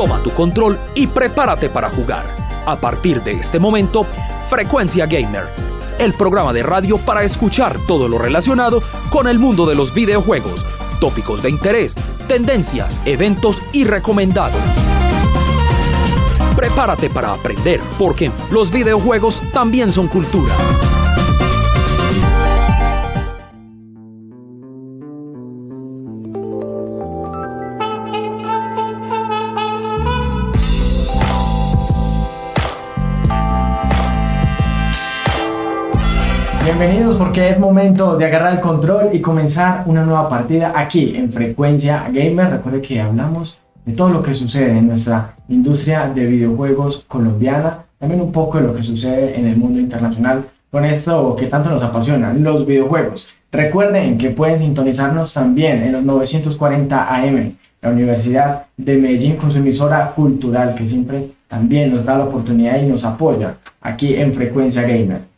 Toma tu control y prepárate para jugar. A partir de este momento, Frecuencia Gamer, el programa de radio para escuchar todo lo relacionado con el mundo de los videojuegos, tópicos de interés, tendencias, eventos y recomendados. Prepárate para aprender, porque los videojuegos también son cultura. Porque es momento de agarrar el control y comenzar una nueva partida aquí en Frecuencia Gamer. Recuerde que hablamos de todo lo que sucede en nuestra industria de videojuegos colombiana, también un poco de lo que sucede en el mundo internacional con esto que tanto nos apasiona, los videojuegos. Recuerden que pueden sintonizarnos también en los 940 AM, la Universidad de Medellín con su emisora cultural que siempre también nos da la oportunidad y nos apoya aquí en Frecuencia Gamer.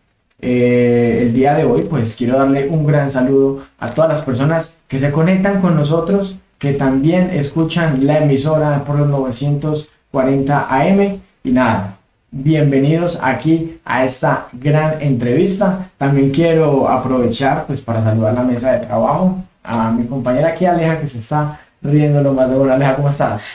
Eh, el día de hoy pues quiero darle un gran saludo a todas las personas que se conectan con nosotros, que también escuchan la emisora por los 940 AM y nada, bienvenidos aquí a esta gran entrevista. También quiero aprovechar pues para saludar la mesa de trabajo a mi compañera aquí Aleja que se está riendo lo más de. Aleja, ¿cómo estás?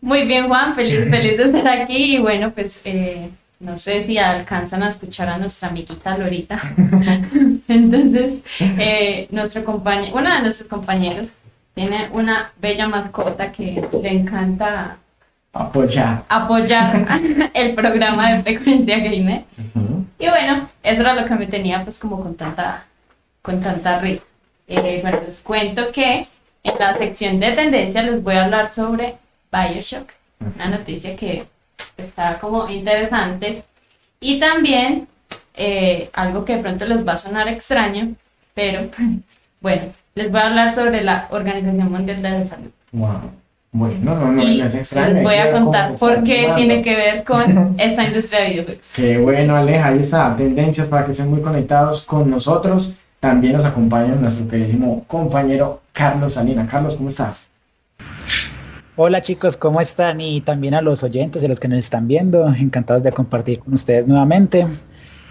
Muy bien Juan, feliz, feliz de estar aquí y bueno pues... Eh no sé si alcanzan a escuchar a nuestra amiguita Lorita. Entonces, eh, nuestro compañero, uno de nuestros compañeros tiene una bella mascota que le encanta apoyar, apoyar el programa de Frecuencia Gamer. Y bueno, eso era lo que me tenía pues como con tanta, con tanta risa. Eh, bueno, les cuento que en la sección de tendencia les voy a hablar sobre Bioshock, una noticia que está como interesante. Y también eh, algo que de pronto les va a sonar extraño, pero bueno, les voy a hablar sobre la Organización Mundial de la Salud. Wow. Bueno, no, no, y es extraño. Les voy a contar por qué tiene que ver con esta industria de videojuegos. Qué bueno, Aleja, ahí está, tendencias para que estén muy conectados con nosotros. También nos acompaña nuestro queridísimo compañero Carlos Salina. Carlos, ¿cómo estás? Hola chicos, ¿cómo están? Y también a los oyentes y a los que nos están viendo, encantados de compartir con ustedes nuevamente.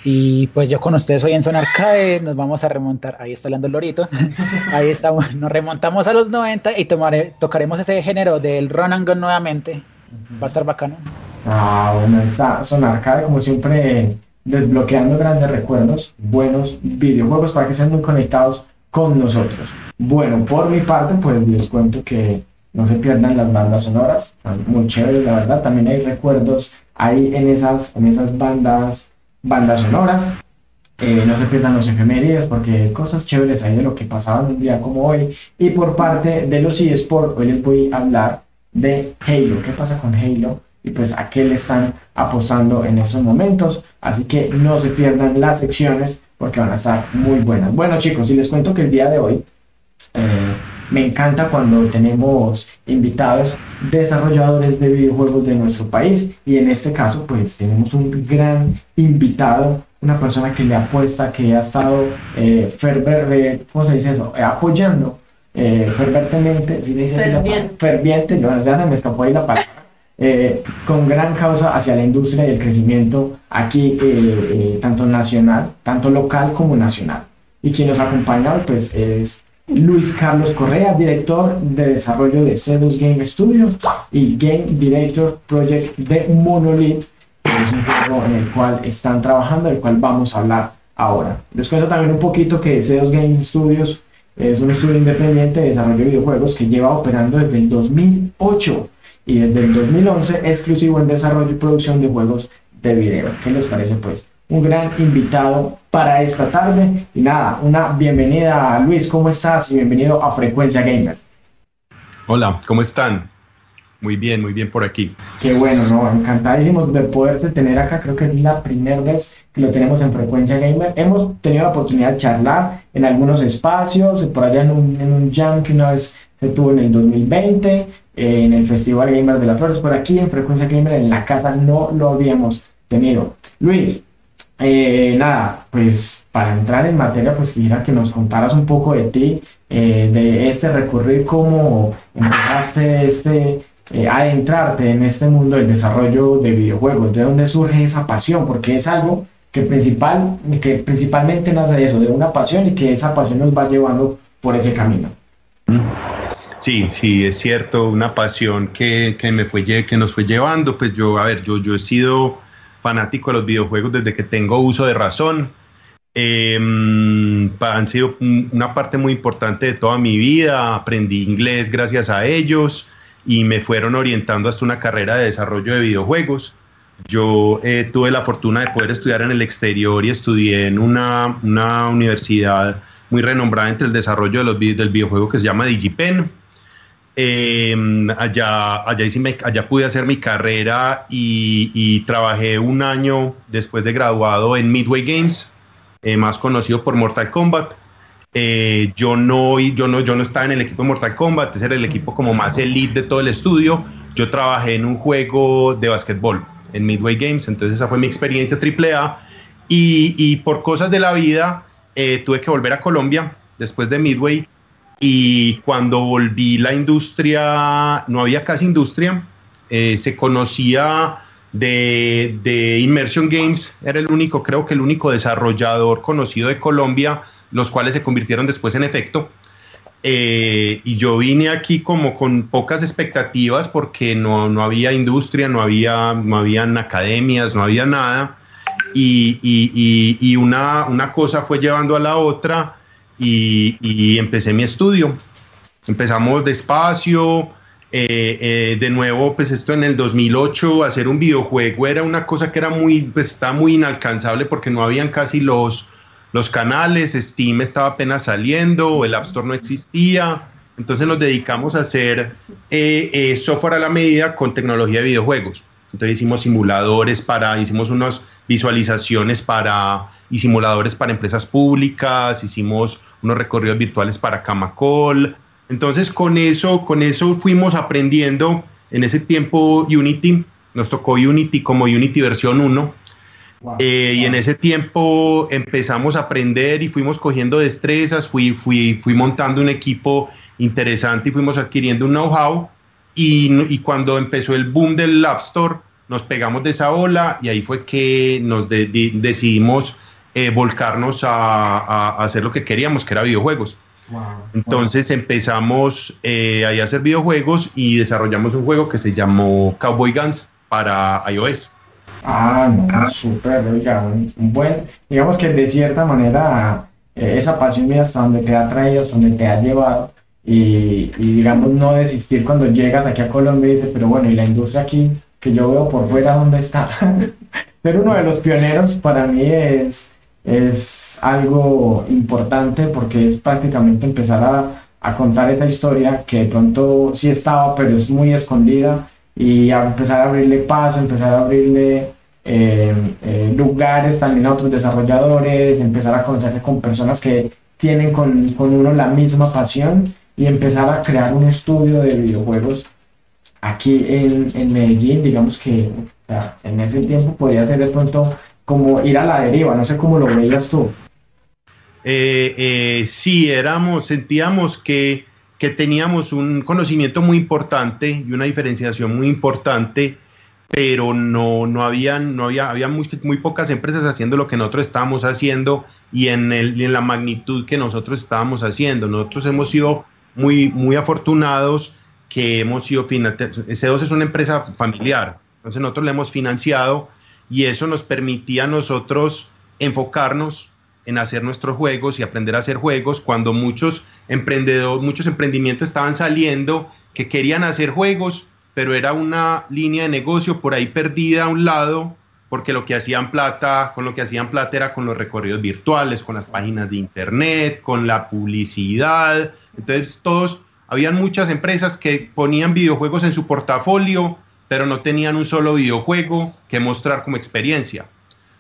Y pues yo con ustedes hoy en Son Arcade nos vamos a remontar, ahí está hablando el lorito, ahí estamos, nos remontamos a los 90 y tomare, tocaremos ese género del run and gun nuevamente. Va a estar bacano. Ah, bueno, está Son Arcade como siempre desbloqueando grandes recuerdos, buenos videojuegos para que estén muy conectados con nosotros. Bueno, por mi parte pues les cuento que no se pierdan las bandas sonoras, muy chéveres, la verdad. También hay recuerdos ahí en esas, en esas bandas, bandas sonoras. Eh, no se pierdan los efemérides porque cosas chéveres hay de lo que pasaba un día como hoy. Y por parte de los eSports, hoy les voy a hablar de Halo. ¿Qué pasa con Halo? Y pues a qué le están apostando en esos momentos. Así que no se pierdan las secciones porque van a estar muy buenas. Bueno chicos, y les cuento que el día de hoy... Eh, me encanta cuando tenemos invitados desarrolladores de videojuegos de nuestro país y en este caso pues tenemos un gran invitado, una persona que le apuesta, que ha estado eh, ferver, ¿cómo se dice eso? Eh, apoyando eh, ferventemente, si le dice ferviente, ferviente ya se me escapó ahí la palabra. Eh, con gran causa hacia la industria y el crecimiento aquí, tanto nacional, tanto local como nacional. Y quien nos acompaña pues es Luis Carlos Correa, director de desarrollo de Cedus Game Studio y Game Director Project de Monolith, que es un juego en el cual están trabajando, del cual vamos a hablar ahora. Les cuento también un poquito que Cedus Game Studios es un estudio independiente de desarrollo de videojuegos que lleva operando desde el 2008 y desde el 2011 exclusivo en desarrollo y producción de juegos de video. ¿Qué les parece pues? Un gran invitado para esta tarde. Y nada, una bienvenida a Luis, ¿cómo estás? Y bienvenido a Frecuencia Gamer. Hola, ¿cómo están? Muy bien, muy bien por aquí. Qué bueno, ¿no? Encantadísimos de poderte tener acá. Creo que es la primera vez que lo tenemos en Frecuencia Gamer. Hemos tenido la oportunidad de charlar en algunos espacios, por allá en un, en un jam que una vez se tuvo en el 2020, en el Festival Gamer de las Flores. Por aquí en Frecuencia Gamer, en la casa, no lo habíamos tenido. Luis, eh, nada, pues para entrar en materia, pues quisiera que nos contaras un poco de ti, eh, de este recorrido, cómo empezaste este, eh, adentrarte en este mundo del desarrollo de videojuegos? ¿De dónde surge esa pasión? Porque es algo que, principal, que principalmente nace de eso, de una pasión y que esa pasión nos va llevando por ese camino. Sí, sí, es cierto, una pasión que, que, me fue, que nos fue llevando. Pues yo, a ver, yo, yo he sido fanático de los videojuegos desde que tengo uso de razón. Eh, han sido una parte muy importante de toda mi vida. Aprendí inglés gracias a ellos y me fueron orientando hasta una carrera de desarrollo de videojuegos. Yo eh, tuve la fortuna de poder estudiar en el exterior y estudié en una, una universidad muy renombrada entre el desarrollo de los, del videojuego que se llama DigiPen. Eh, allá, allá, pude hacer mi carrera y, y, trabajé un año después de graduado en Midway Games, eh, más conocido por Mortal Kombat. Eh, yo, no, yo, no, yo no estaba en el equipo de Mortal Kombat, ese era el equipo como más elite de todo el estudio. Yo trabajé en un juego de básquetbol en Midway Games, entonces esa fue mi experiencia AAA. Y, y por cosas de la vida eh, tuve que volver a Colombia después de Midway y cuando volví la industria, no había casi industria, eh, se conocía de, de, Immersion Games, era el único, creo que el único desarrollador conocido de Colombia, los cuales se convirtieron después en efecto. Eh, y yo vine aquí como con pocas expectativas porque no, no había industria, no había, no habían academias, no había nada y, y, una, una, cosa fue llevando a la otra y, empecé mi estudio. Empezamos despacio, eh, eh, de nuevo, pues esto en el 2008, hacer un videojuego era una cosa que era muy, pues está muy inalcanzable porque no habían casi los, los canales, Steam estaba apenas saliendo, el App Store no existía, entonces nos dedicamos a hacer eh, software a la medida con tecnología de videojuegos. Entonces hicimos simuladores para, hicimos unos visualizaciones para y simuladores para empresas públicas, hicimos unos recorridos virtuales para Camacol. Entonces con eso, con eso fuimos aprendiendo en ese tiempo Unity, nos tocó Unity como Unity versión 1. Eh, y en ese tiempo empezamos a aprender y fuimos cogiendo destrezas, fui, fui, fui montando un equipo interesante y fuimos adquiriendo un know-how. Y, y, cuando empezó el boom del App Store, nos pegamos de esa ola y ahí fue que nos decidimos eh, volcarnos a, hacer lo que queríamos, que era videojuegos. Entonces empezamos eh, a hacer videojuegos y desarrollamos un juego que se llamó Cowboy Guns para iOS. Ah, no, súper, oiga, un buen, digamos que de cierta manera eh, esa pasión mía hasta donde te ha traído, hasta donde te ha llevado y, y digamos no desistir cuando llegas aquí a Colombia y dices, pero bueno, y la industria aquí que yo veo por fuera dónde está. Ser uno de los pioneros para mí es, es algo importante porque es prácticamente empezar a, a contar esa historia que de pronto sí estaba, pero es muy escondida y a empezar a abrirle paso, empezar a abrirle eh, eh, lugares también a otros desarrolladores, empezar a conocerse con personas que tienen con, con, uno la misma pasión y empezar a crear un estudio de videojuegos aquí en, en Medellín, digamos que en ese tiempo podía ser de pronto como ir a la deriva, no sé cómo lo veías tú. Eh, eh, sí, éramos, sentíamos que, que, teníamos un conocimiento muy importante y una diferenciación muy importante, pero no, no, habían, no había, había muy, muy pocas empresas haciendo lo que nosotros estábamos haciendo y en, el, en la magnitud que nosotros estábamos haciendo. Nosotros hemos sido muy, muy afortunados que hemos sido financiados. C2 es una empresa familiar, entonces nosotros le hemos financiado y eso nos permitía a nosotros enfocarnos en hacer nuestros juegos y aprender a hacer juegos cuando muchos emprendedores, muchos emprendimientos estaban saliendo que querían hacer juegos, pero era una línea de negocio por ahí perdida a un lado, porque lo que hacían plata, con lo que hacían plata era con los recorridos virtuales, con las páginas de internet, con la publicidad. Entonces todos habían muchas empresas que ponían videojuegos en su portafolio, pero no tenían un solo videojuego que mostrar como experiencia.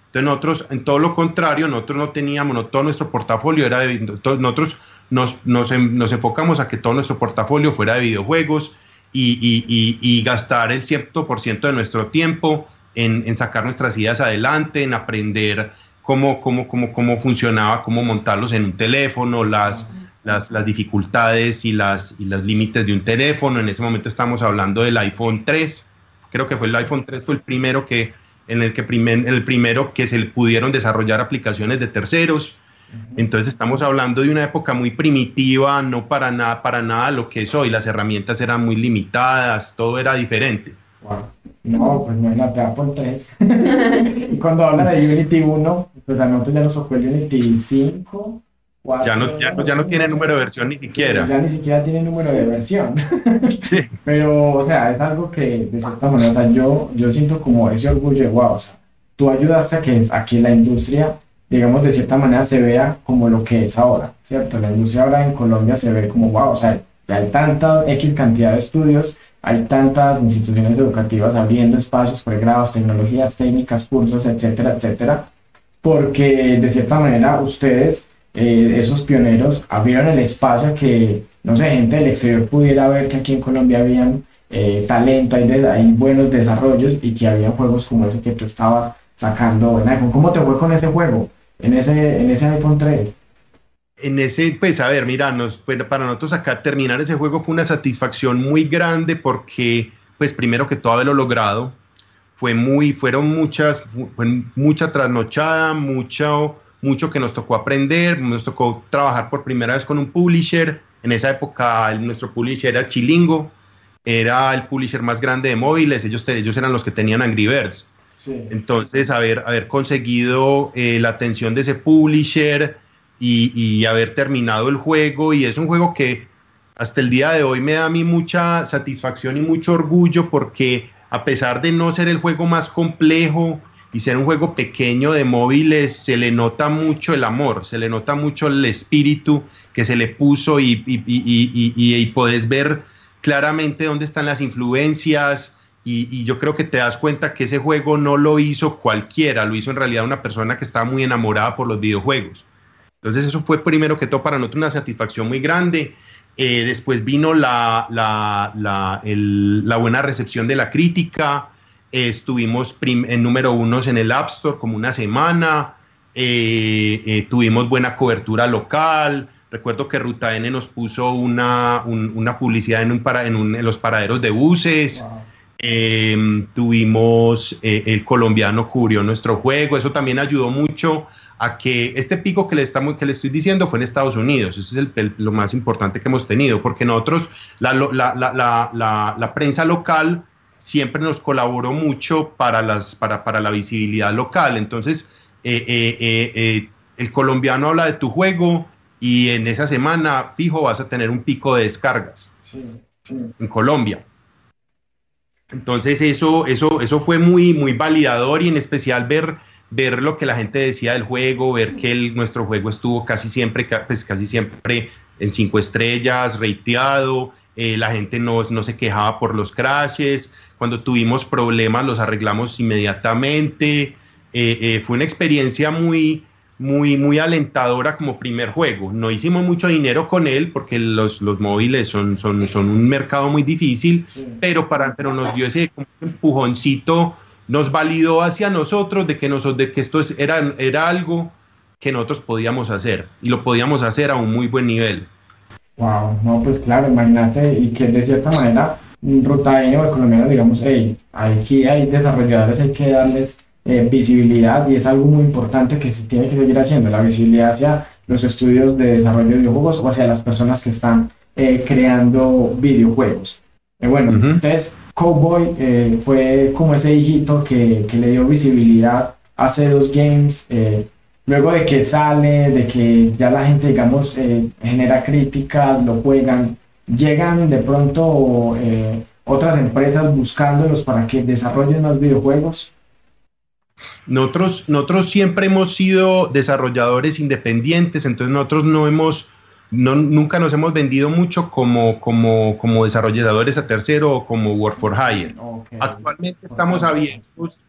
Entonces nosotros, en todo lo contrario, nosotros no teníamos, no, todo nuestro portafolio era de, nosotros nos, nos, nos, enfocamos a que todo nuestro portafolio fuera de videojuegos y, y, y, gastar el cierto por ciento de nuestro tiempo en, en, sacar nuestras ideas adelante, en aprender cómo, cómo, cómo, cómo funcionaba, cómo montarlos en un teléfono, las, las, las, dificultades y las, y los límites de un teléfono. En ese momento estamos hablando del iPhone 3. Creo que fue el iPhone 3, fue el primero que, en el que primer, el primero que se pudieron desarrollar aplicaciones de terceros. Entonces estamos hablando de una época muy primitiva, no para nada, para nada lo que es hoy. Las herramientas eran muy limitadas, todo era diferente. No, pues no es la Apple 3. y cuando habla de Unity 1, pues a nosotros ya nos tocó el Unity 5. Ya no, ya, no, ya no tiene número de versión ni siquiera. Ya ni siquiera tiene número de versión. sí. Pero, o sea, es algo que de cierta manera, o sea, yo, yo siento como ese orgullo de, wow, o sea, tú ayudaste a que, a que la industria, digamos, de cierta manera se vea como lo que es ahora, ¿cierto? La industria ahora en Colombia se ve como, wow, o sea, hay tanta X cantidad de estudios hay tantas instituciones educativas abriendo espacios, pregrados, tecnologías, técnicas, cursos, etcétera, etcétera, porque de cierta manera ustedes, eh, esos pioneros, abrieron el espacio a que, no sé, gente del exterior pudiera ver que aquí en Colombia habían eh, talento, hay, hay, buenos desarrollos y que había juegos como ese que tú estabas sacando en iPhone. ¿Cómo te fue con ese juego, en ese, en ese iPhone 3? en ese, pues a ver, mira, nos, para nosotros acá terminar ese juego fue una satisfacción muy grande porque, pues primero que todo haberlo logrado, fue muy, fueron muchas, mucha trasnochada, mucho, mucho que nos tocó aprender, nos tocó trabajar por primera vez con un publisher, en esa época nuestro publisher era Chilingo, era el publisher más grande de móviles, ellos, ellos eran los que tenían Angry Birds. Entonces, haber, haber conseguido eh, la atención de ese publisher, y, haber terminado el juego. Y es un juego que hasta el día de hoy me da a mí mucha satisfacción y mucho orgullo porque a pesar de no ser el juego más complejo y ser un juego pequeño de móviles, se le nota mucho el amor, se le nota mucho el espíritu que se le puso y, y, y, y podés ver claramente dónde están las influencias. Y, yo creo que te das cuenta que ese juego no lo hizo cualquiera, lo hizo en realidad una persona que estaba muy enamorada por los videojuegos. Entonces eso fue primero que todo para nosotros una satisfacción muy grande. Eh, después vino la, la, la, buena recepción de la crítica. Estuvimos en número uno en el App Store como una semana. Eh, eh, tuvimos buena cobertura local. Recuerdo que Ruta N nos puso una, una publicidad en, un para, en, en, los paraderos de buses. tuvimos el colombiano cubrió nuestro juego. Eso también ayudó mucho a que este pico que le, estamos, que le estoy diciendo fue en Estados Unidos. Eso es lo más importante que hemos tenido, porque nosotros, la, la, la, la, prensa local siempre nos colaboró mucho para, las, para, para la visibilidad local. Entonces, eh, eh, eh, el colombiano habla de tu juego y en esa semana, fijo, vas a tener un pico de descargas en Colombia. Entonces, eso, eso, eso fue muy, muy validador y en especial ver ver lo que la gente decía del juego, ver que el, nuestro juego estuvo casi siempre, pues casi siempre en cinco estrellas, reiteado, eh, la gente no, no se quejaba por los crashes, cuando tuvimos problemas los arreglamos inmediatamente, eh, eh, fue una experiencia muy, muy, muy alentadora como primer juego. No hicimos mucho dinero con él porque los, los móviles son, son, son un mercado muy difícil, pero, para, pero nos dio ese empujoncito nos validó hacia nosotros de que, nosotros, de que esto es, era, era algo que nosotros podíamos hacer y lo podíamos hacer a un muy buen nivel. Wow, no, pues claro, imagínate, y que de cierta manera, Rutaino o el colombiano, digamos, hey, aquí hay desarrolladores, hay que darles eh, visibilidad y es algo muy importante que se tiene que seguir haciendo, la visibilidad hacia los estudios de desarrollo de videojuegos o hacia las personas que están eh, creando videojuegos. Eh, bueno, entonces Cowboy eh, fue como ese hijito que, que, le dio visibilidad a C2 Games. Eh, luego de que sale, de que ya la gente, digamos, genera críticas, lo juegan, llegan de pronto otras empresas buscándolos para que desarrollen más videojuegos. Nosotros, nosotros siempre hemos sido desarrolladores independientes, entonces nosotros no hemos nunca nos hemos vendido mucho como, como, como desarrolladores a tercero o como Work for Hire. Actualmente estamos abiertos.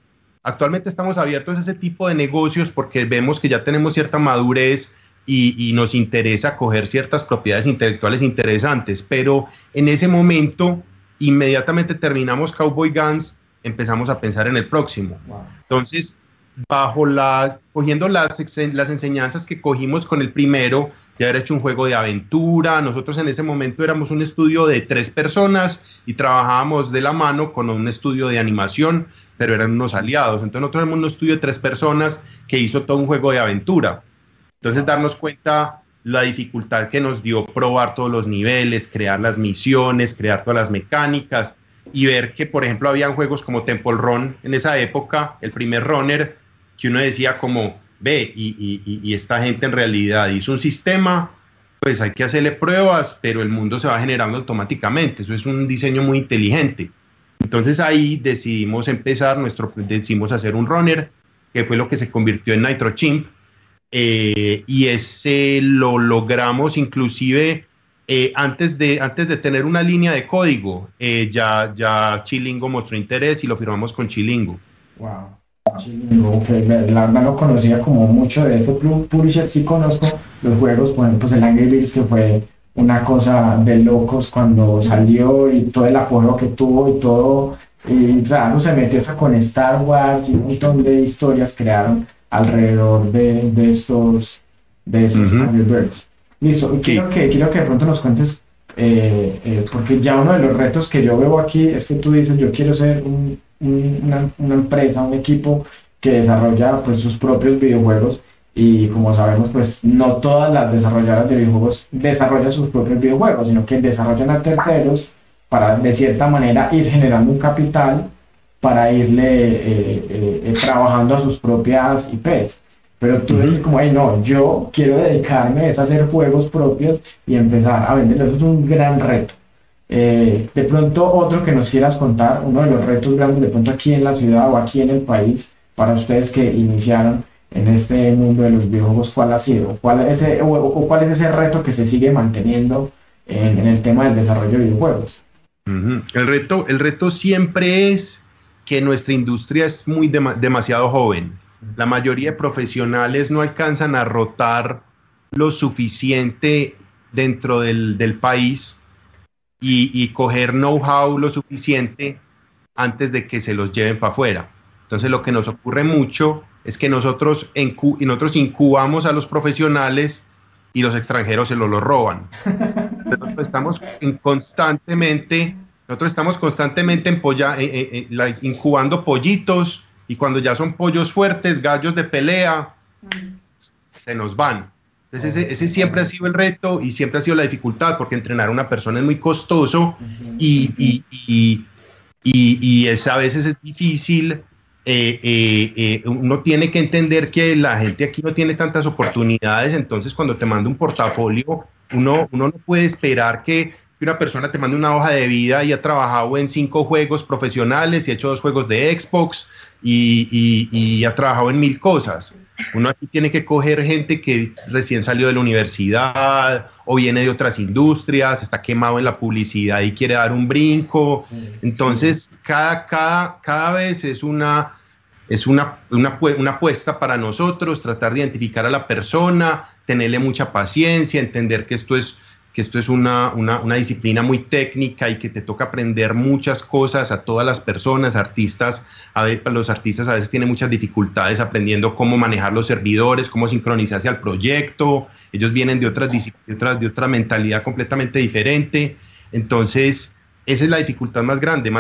Actualmente estamos abiertos a ese tipo de negocios porque vemos que ya tenemos cierta madurez y, y, nos interesa coger ciertas propiedades intelectuales interesantes, pero en ese momento, inmediatamente terminamos Cowboy Guns, empezamos a pensar en el próximo. Entonces, bajo la, cogiendo las, las enseñanzas que cogimos con el primero, de haber hecho un juego de aventura. Nosotros en ese momento éramos un estudio de tres personas y trabajábamos de la mano con un estudio de animación, pero eran unos aliados. Entonces nosotros éramos un estudio de tres personas que hizo todo un juego de aventura. Entonces darnos cuenta la dificultad que nos dio probar todos los niveles, crear las misiones, crear todas las mecánicas y ver que, por ejemplo, habían juegos como Temple Run en esa época, el primer runner, que uno decía como, ve, y, esta gente en realidad hizo un sistema, pues hay que hacerle pruebas, pero el mundo se va generando automáticamente, eso es un diseño muy inteligente. Entonces ahí decidimos empezar, nuestro, decidimos hacer un runner, que fue lo que se convirtió en Nitro Chimp, eh, y ese lo logramos inclusive eh, antes, de, antes de tener una línea de código, eh, ya, ya Chilingo mostró interés y lo firmamos con Chilingo. Wow. Chilingo, la verdad no conocía como mucho de este publisher, sí conozco los juegos, por ejemplo, pues el Angry Birds que fue una cosa de locos cuando salió y todo el apoyo que tuvo y todo, y o sea, se metió con Star Wars y un montón de historias crearon alrededor de, de estos, de esos Birds. Listo, quiero, que, quiero que de pronto nos cuentes, eh, eh, porque ya uno de los retos que yo veo aquí es que tú dices, yo quiero ser una, una, empresa, un equipo que desarrolla pues sus propios videojuegos y como sabemos pues no todas las desarrolladoras de videojuegos desarrollan sus propios videojuegos, sino que desarrollan a terceros para de cierta manera ir generando un capital para irle eh, eh, eh, trabajando a sus propias IPs. Pero tú dices como, hey, no, yo quiero dedicarme a hacer juegos propios y empezar a venderlos. Eso es un gran reto. de pronto, otro que nos quieras contar, uno de los retos grandes de pronto aquí en la ciudad o aquí en el país, para ustedes que iniciaron en este mundo de los videojuegos, ¿cuál ha sido? ¿Cuál es ese, o, cuál es ese reto que se sigue manteniendo en, el tema del desarrollo de videojuegos? el, reto, el reto siempre es que nuestra industria es muy demasiado joven. La mayoría de profesionales no alcanzan a rotar lo suficiente dentro del, país y, coger know-how lo suficiente antes de que se los lleven para afuera. Entonces lo que nos ocurre mucho es que nosotros, nosotros incubamos a los profesionales y los extranjeros se los, lo roban. Entonces, estamos constantemente nosotros estamos constantemente eh, eh, eh, incubando pollitos y cuando ya son pollos fuertes, gallos de pelea, se nos van. Entonces ese, siempre ha sido el reto y siempre ha sido la dificultad porque entrenar a una persona es muy costoso y, y, es, a veces es difícil. uno tiene que entender que la gente aquí no tiene tantas oportunidades, entonces cuando te manda un portafolio, uno, uno no puede esperar que una persona te manda una hoja de vida y ha trabajado en cinco juegos profesionales y ha hecho dos juegos de Xbox y, ha trabajado en mil cosas. Uno aquí tiene que coger gente que recién salió de la universidad o viene de otras industrias, está quemado en la publicidad y quiere dar un brinco. Entonces, cada, cada, cada vez es una, es una, una, una apuesta para nosotros, tratar de identificar a la persona, tenerle mucha paciencia, entender que esto es que esto es una, una, disciplina muy técnica y que te toca aprender muchas cosas a todas las personas, artistas, a los artistas a veces tienen muchas dificultades aprendiendo cómo manejar los servidores, cómo sincronizarse al proyecto, ellos vienen de otras disciplinas, de otra mentalidad completamente diferente, entonces esa es la dificultad más grande,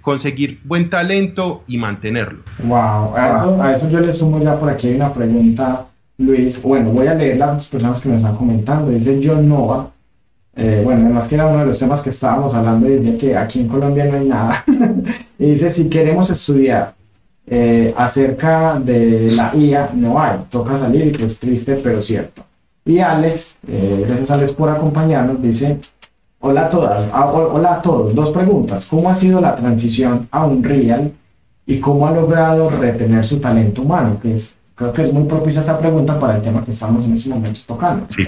conseguir buen talento y mantenerlo. Wow, a eso, yo le sumo ya por aquí una pregunta, Luis. Bueno, voy a leer las personas que me están comentando. Dice John Nova, eh, bueno, además que era uno de los temas que estábamos hablando y decía que aquí en Colombia no hay nada. y dice, si queremos estudiar eh, acerca de la IA, no hay, toca salir y que es triste, pero cierto. Y Alex, eh, gracias Alex por acompañarnos, dice, hola a todas, ah, hola a todos, dos preguntas, ¿cómo ha sido la transición a un real y cómo ha logrado retener su talento humano? Que es, creo que es muy propicia esta pregunta para el tema que estamos en estos momentos tocando. Sí.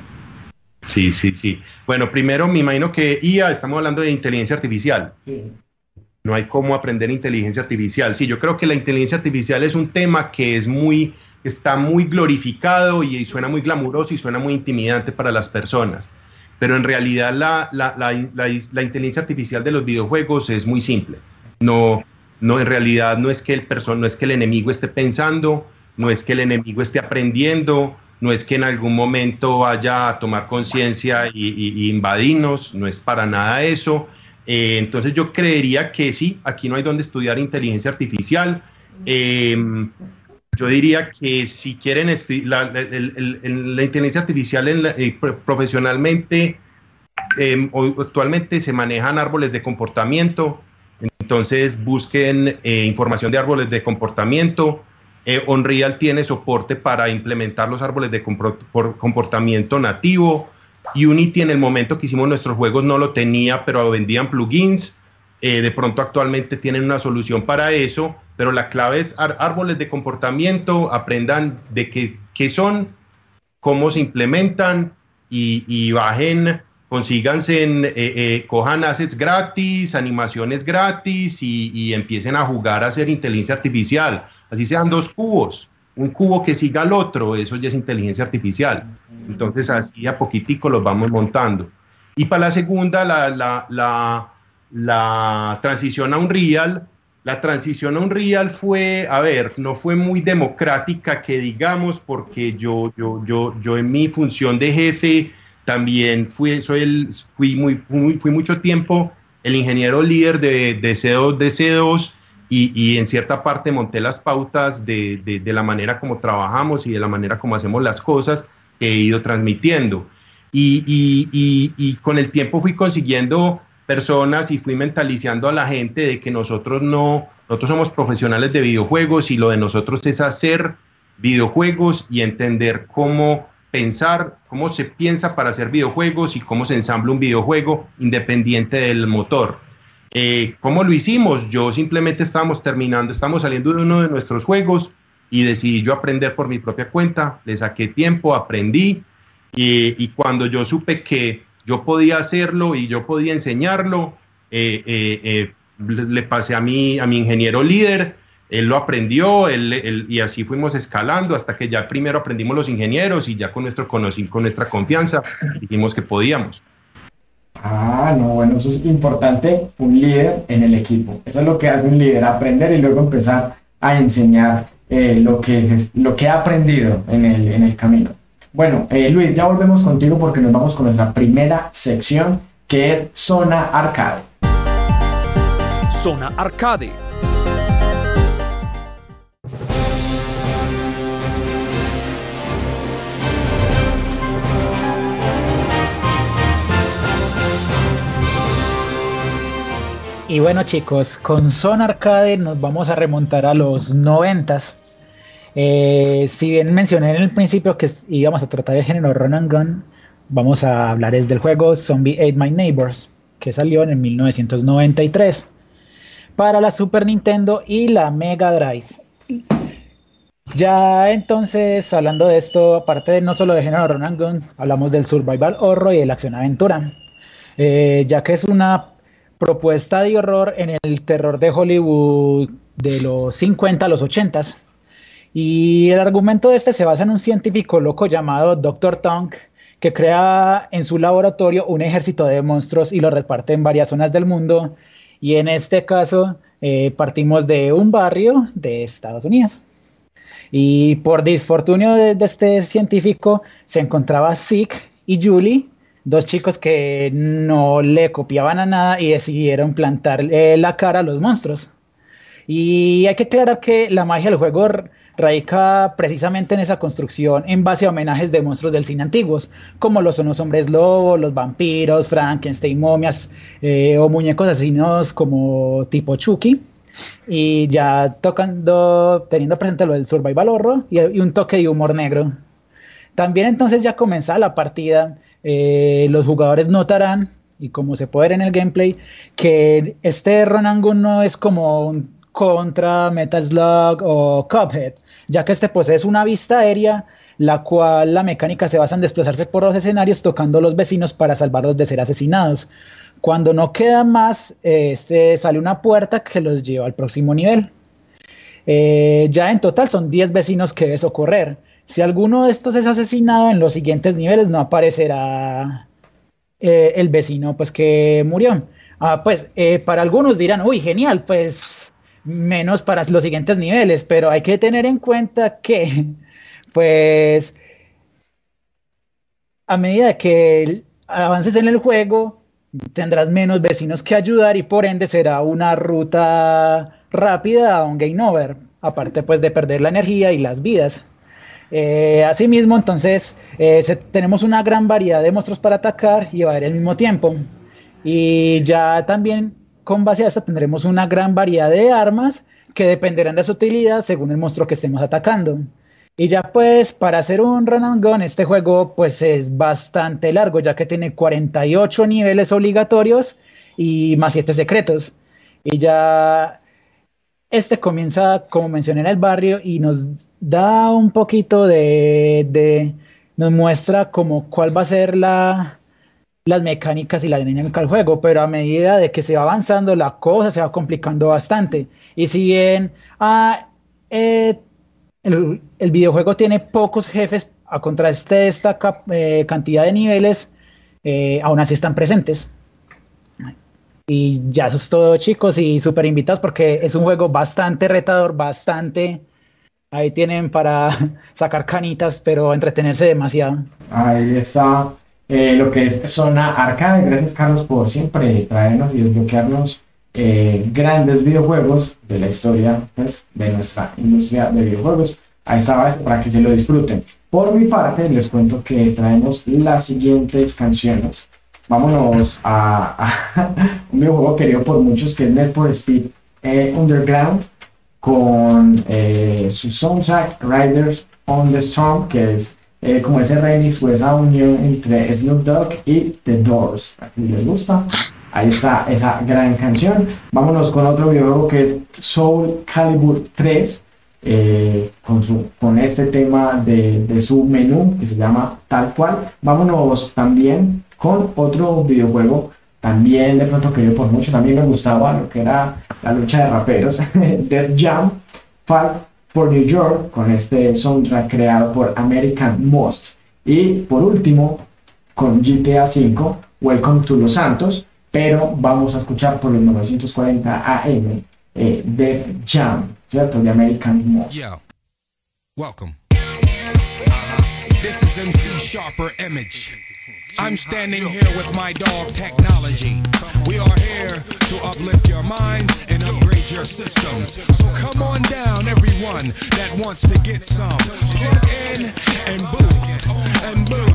Sí, sí, sí. Bueno, primero me imagino que IA, estamos hablando de inteligencia artificial. No hay cómo aprender inteligencia artificial. Sí, yo creo que la inteligencia artificial es un tema que es muy, está muy glorificado y, suena muy glamuroso y suena muy intimidante para las personas. Pero en realidad la, la, la, la inteligencia artificial de los videojuegos es muy simple. No, no, en realidad no es que el no es que el enemigo esté pensando, no es que el enemigo esté aprendiendo, no es que en algún momento vaya a tomar conciencia y, invadirnos, no es para nada eso. Eh, entonces yo creería que sí, aquí no hay donde estudiar inteligencia artificial. Em, yo diría que si quieren la, la, inteligencia artificial eh, profesionalmente, em, actualmente se manejan árboles de comportamiento, entonces busquen eh, información de árboles de comportamiento. Eh, Unreal tiene soporte para implementar los árboles de comportamiento nativo. Unity en el momento que hicimos nuestros juegos no lo tenía, pero vendían plugins. Eh, de pronto actualmente tienen una solución para eso, pero la clave es árboles de comportamiento, aprendan de qué, son, cómo se implementan y, y bajen consíganse, en, eh, eh, cojan assets gratis, animaciones gratis y, empiecen a jugar a hacer inteligencia artificial. Así sean dos cubos, un cubo que siga al otro, eso ya es inteligencia artificial. Entonces así a poquitico los vamos montando. Y para la segunda, la, la, la, la transición a Unreal, la transición a Unreal fue, a ver, no fue muy democrática que digamos, porque yo, yo, yo, yo en mi función de jefe, también fui, soy el, fui, muy, fui mucho tiempo el ingeniero líder de, de C2, de C2 y, y, en cierta parte monté las pautas de, de, la manera como trabajamos y de la manera como hacemos las cosas que he ido transmitiendo. Y, y, y, con el tiempo fui consiguiendo personas y fui mentalizando a la gente de que nosotros no, nosotros somos profesionales de videojuegos y lo de nosotros es hacer videojuegos y entender cómo pensar cómo se piensa para hacer videojuegos y cómo se ensambla un videojuego independiente del motor. Eh, ¿Cómo lo hicimos? Yo simplemente estábamos terminando, estamos saliendo de uno de nuestros juegos y decidí yo aprender por mi propia cuenta, le saqué tiempo, aprendí y, cuando yo supe que yo podía hacerlo y yo podía enseñarlo, eh, eh, le pasé a mi, a mi ingeniero líder él lo aprendió él, y así fuimos escalando hasta que ya primero aprendimos los ingenieros y ya con, nuestro con nuestra confianza dijimos que podíamos. Ah, no, bueno, eso es importante, un líder en el equipo. Eso es lo que hace un líder, aprender y luego empezar a enseñar eh, lo, que es, lo que ha aprendido en el, en el camino. Bueno, eh, Luis, ya volvemos contigo porque nos vamos con nuestra primera sección que es Zona Arcade. Zona Arcade Y bueno chicos, con Son Arcade nos vamos a remontar a los noventas. Eh, si bien mencioné en el principio que íbamos a tratar el género Run and Gun, vamos a hablar es del juego Zombie Ate My Neighbors, que salió en el 1993 para la Super Nintendo y la Mega Drive. Ya entonces, hablando de esto, aparte de no solo de género Run and Gun, hablamos del Survival Horror y de la acción aventura, eh, ya que es una propuesta de horror en el terror de Hollywood de los 50 a los 80. Y el argumento de este se basa en un científico loco llamado Dr. Tonk, que crea en su laboratorio un ejército de monstruos y lo reparte en varias zonas del mundo. Y en este caso eh, partimos de un barrio de Estados Unidos. Y por disfortunio de, este científico se encontraba Zeke y Julie, dos chicos que no le copiaban a nada y decidieron plantar la cara a los monstruos. Y hay que aclarar que la magia del juego radica precisamente en esa construcción en base a homenajes de monstruos del cine antiguos, como lo son los hombres lobos, los vampiros, Frankenstein, momias eh, o muñecos asesinos como tipo Chucky. Y ya tocando, teniendo presente lo del survival horror y, y un toque de humor negro. También entonces ya comenzaba la partida eh, los jugadores notarán, y como se puede ver en el gameplay, que este Ronango no es como un contra Metal Slug o Cuphead, ya que este posee una vista aérea, la cual la mecánica se basa en desplazarse por los escenarios tocando los vecinos para salvarlos de ser asesinados. Cuando no queda más, este, sale una puerta que los lleva al próximo nivel. Eh, ya en total son 10 vecinos que debe socorrer. Si alguno de estos es asesinado en los siguientes niveles, no aparecerá eh, el vecino pues que murió. Ah, pues eh, para algunos dirán, uy, genial, pues menos para los siguientes niveles, pero hay que tener en cuenta que, pues, a medida que avances en el juego, tendrás menos vecinos que ayudar y por ende será una ruta rápida a un game over, aparte pues de perder la energía y las vidas. Eh, asimismo, entonces, eh, tenemos una gran variedad de monstruos para atacar y llevar al mismo tiempo. Y ya también con base a esto tendremos una gran variedad de armas que dependerán de su utilidad según el monstruo que estemos atacando. Y ya pues para hacer un run and gun, este juego pues es bastante largo ya que tiene 48 niveles obligatorios y más 7 secretos. Y ya este comienza, como mencioné, en el barrio y nos da un poquito de, nos muestra como cuál va a ser la, las mecánicas y la dinámica del juego, pero a medida de que se va avanzando la cosa se va complicando bastante. Y si bien ah, eh, el, videojuego tiene pocos jefes a contraste esta eh, cantidad de niveles, eh, aún así están presentes. Y ya eso es todo chicos y súper invitados porque es un juego bastante retador, bastante... Ahí tienen para sacar canitas, pero entretenerse demasiado. Ahí está eh, lo que es Zona Arcade. Gracias Carlos por siempre traernos y desbloquearnos eh, grandes videojuegos de la historia pues, de nuestra industria de videojuegos. Ahí está para que se lo disfruten. Por mi parte, les cuento que traemos las siguientes canciones. Vámonos a, un videojuego querido por muchos que es Need for Speed eh, Underground con su soundtrack Riders on the Storm, que es eh, como ese remix o esa unión entre Snoop Dogg y The Doors. A les gusta, ahí está esa gran canción. Vámonos con otro videojuego que es Soul Calibur 3. Eh, con, su, con este tema de, de, su menú que se llama tal cual. Vámonos también con otro videojuego, también de pronto querido por mucho, también me gustaba lo que era la lucha de raperos, Death Jam, Fight for New York con este soundtrack creado por American Most. Y por último, con GTA V, Welcome to Los Santos, pero vamos a escuchar por los 940 AM eh, de Jam, ¿cierto? De American Most. Welcome. This is MC Sharper Image. I'm standing here with my dog technology. We are here to uplift your mind and upgrade your systems. So come on down, everyone that wants to get some. Plug in and boot and boot.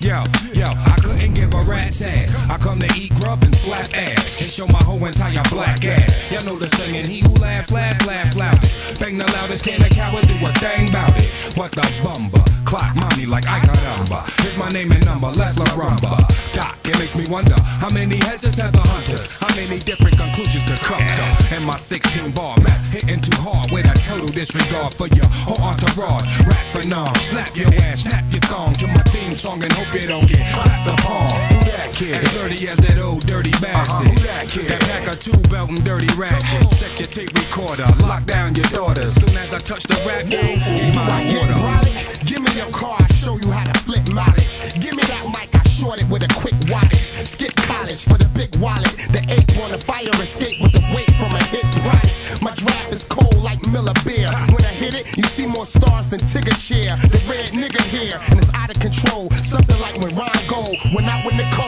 Yo, yo, I couldn't give a rat's ass. I come to eat grub and flat ass. And show my whole entire black ass. Y'all know the singing, he who laugh, laugh, laugh loudest. Bang the loudest, can a coward do a thing about it? What the bumba? Clock mommy like I got number. Here's my name and number, let's la rumba. Doc, it makes me wonder how many heads has had the hunter? How many different conclusions to come to? And my 16 bar map hitting too hard with a total disregard for your whole entourage. Rap for nom, slap your ass, snap your thong to my theme song and hope hope you don't get clapped upon. That kid? As dirty as that old dirty bastard. Uh-huh. Who that kid? That pack of two belt and dirty ratchet. Check your tape recorder, lock down your daughter. Soon as I touch the rap game, give my water. Give me your car, I'll show you how to flip mileage. Give me that mic, I short it with a quick wattage. Skip college for the big wallet. The ape on a fire escape with the weight from a hit product. My draft is cold like Miller beer. When I hit it, you see more stars than Tigger chair. The red nigga here, and it's out of control. Something like when Ryan Gold went out with Nicole. I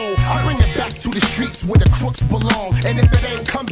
the streets where the crooks belong. And if it ain't come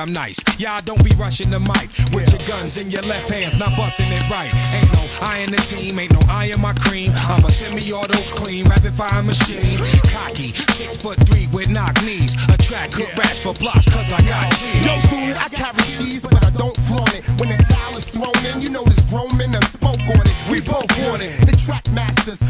I'm nice. Y'all don't be rushing the mic with your guns in your left hands, not busting it right. Ain't no I in the team, ain't no I in my cream. I'm a semi-auto clean, rapid fire machine. Cocky, six foot three with knock knees. Attract cook rats for blocks, cause I got cheese. No food, I carry cheese, but I don't flaunt it. When the towel is thrown in, you know this grown men spoke on it. We both want it. The track masters,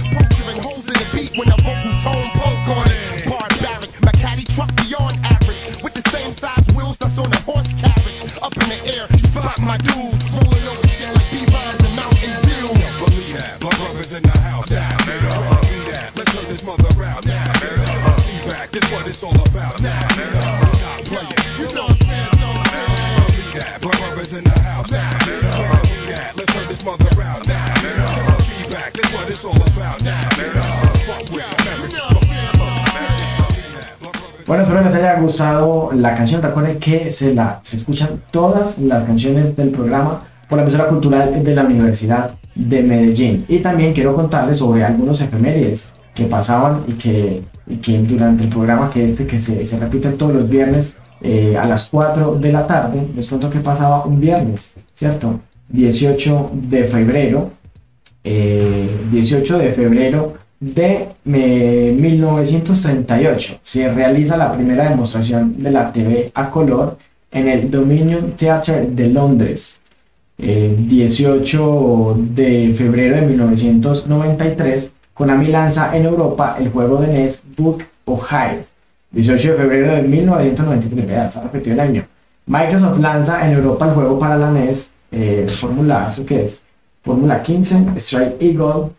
Bueno, espero que les haya gustado la canción. Recuerden que se, la, se escuchan todas las canciones del programa por la emisora cultural de la Universidad de Medellín. Y también quiero contarles sobre algunos efemérides que pasaban y que, que durante el programa que este que se, se repite todos los viernes eh, a las 4 de la tarde, les cuento que pasaba un viernes, ¿cierto? 18 de febrero, 18 eh, de febrero de 1938 eh, se realiza la primera demostración de la TV a color en el Dominion Theatre de Londres. El 18 de febrero de 1993, Konami lanza en Europa el juego de NES Book Ohio. 18 de febrero de 1993, vea, está repetido el año. Microsoft lanza en Europa el juego para la NES, eh, Fórmula, ¿eso qué es? Fórmula 15, Strike Eagle,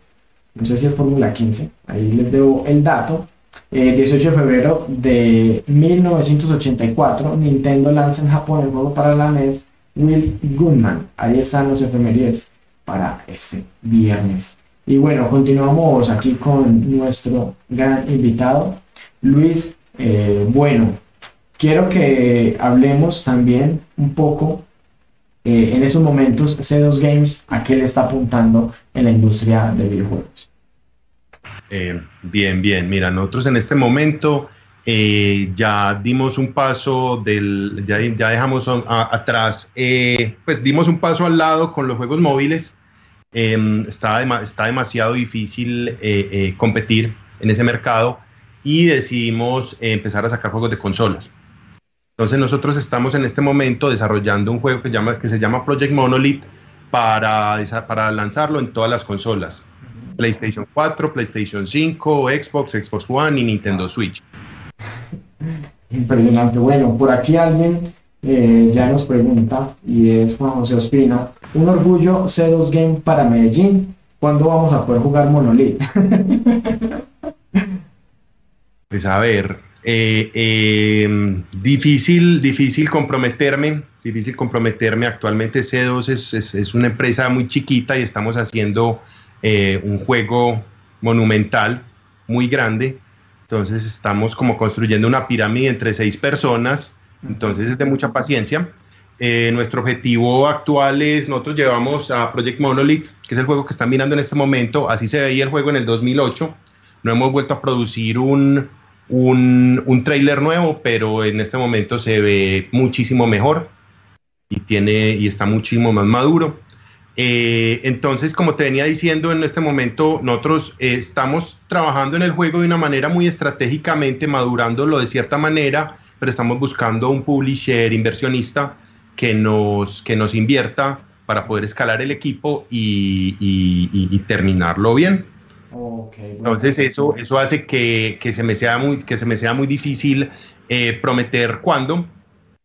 no sé si es Fórmula 15, ahí les debo el dato. 18 eh, de febrero de 1984, Nintendo lanza en Japón el juego para la NES Will Goodman. Ahí están los efemérides para este viernes. Y bueno, continuamos aquí con nuestro gran invitado, Luis. Eh, bueno, quiero que hablemos también un poco eh, en esos momentos C2 Games a qué le está apuntando en la industria de videojuegos. Eh, bien, bien. Mira, nosotros en este momento eh, ya dimos un paso del, ya, dejamos atrás, pues dimos un paso al lado con los juegos móviles. Em, está, está demasiado difícil competir en ese mercado y decidimos empezar a sacar juegos de consolas. Entonces nosotros estamos en este momento desarrollando un juego que, llama, que se llama Project Monolith para, para lanzarlo en todas las consolas. PlayStation 4, PlayStation 5, Xbox, Xbox One y Nintendo Switch. Impresionante. Bueno, por aquí alguien eh, ya nos pregunta y es Juan José Ospina. Un orgullo C2 Game para Medellín. ¿Cuándo vamos a poder jugar Monolith? pues a ver, eh, eh, difícil, difícil comprometerme, difícil comprometerme. Actualmente C2 es, es, una empresa muy chiquita y estamos haciendo eh, un juego monumental, muy grande. Entonces estamos como construyendo una pirámide entre seis personas. Entonces es de mucha paciencia. nuestro objetivo actual es, nosotros llevamos a Project Monolith, que es el juego que están mirando en este momento. Así se veía el juego en el 2008. No hemos vuelto a producir un, un, un trailer nuevo, pero en este momento se ve muchísimo mejor y, tiene, y está muchísimo más maduro. Eh, entonces, como te venía diciendo, en este momento nosotros eh, estamos trabajando en el juego de una manera muy estratégicamente, madurándolo de cierta manera, pero estamos buscando un publisher inversionista que nos, que nos invierta para poder escalar el equipo y, y terminarlo bien. Entonces eso, eso hace que, que, se me sea muy, que se me sea muy difícil eh, prometer cuándo.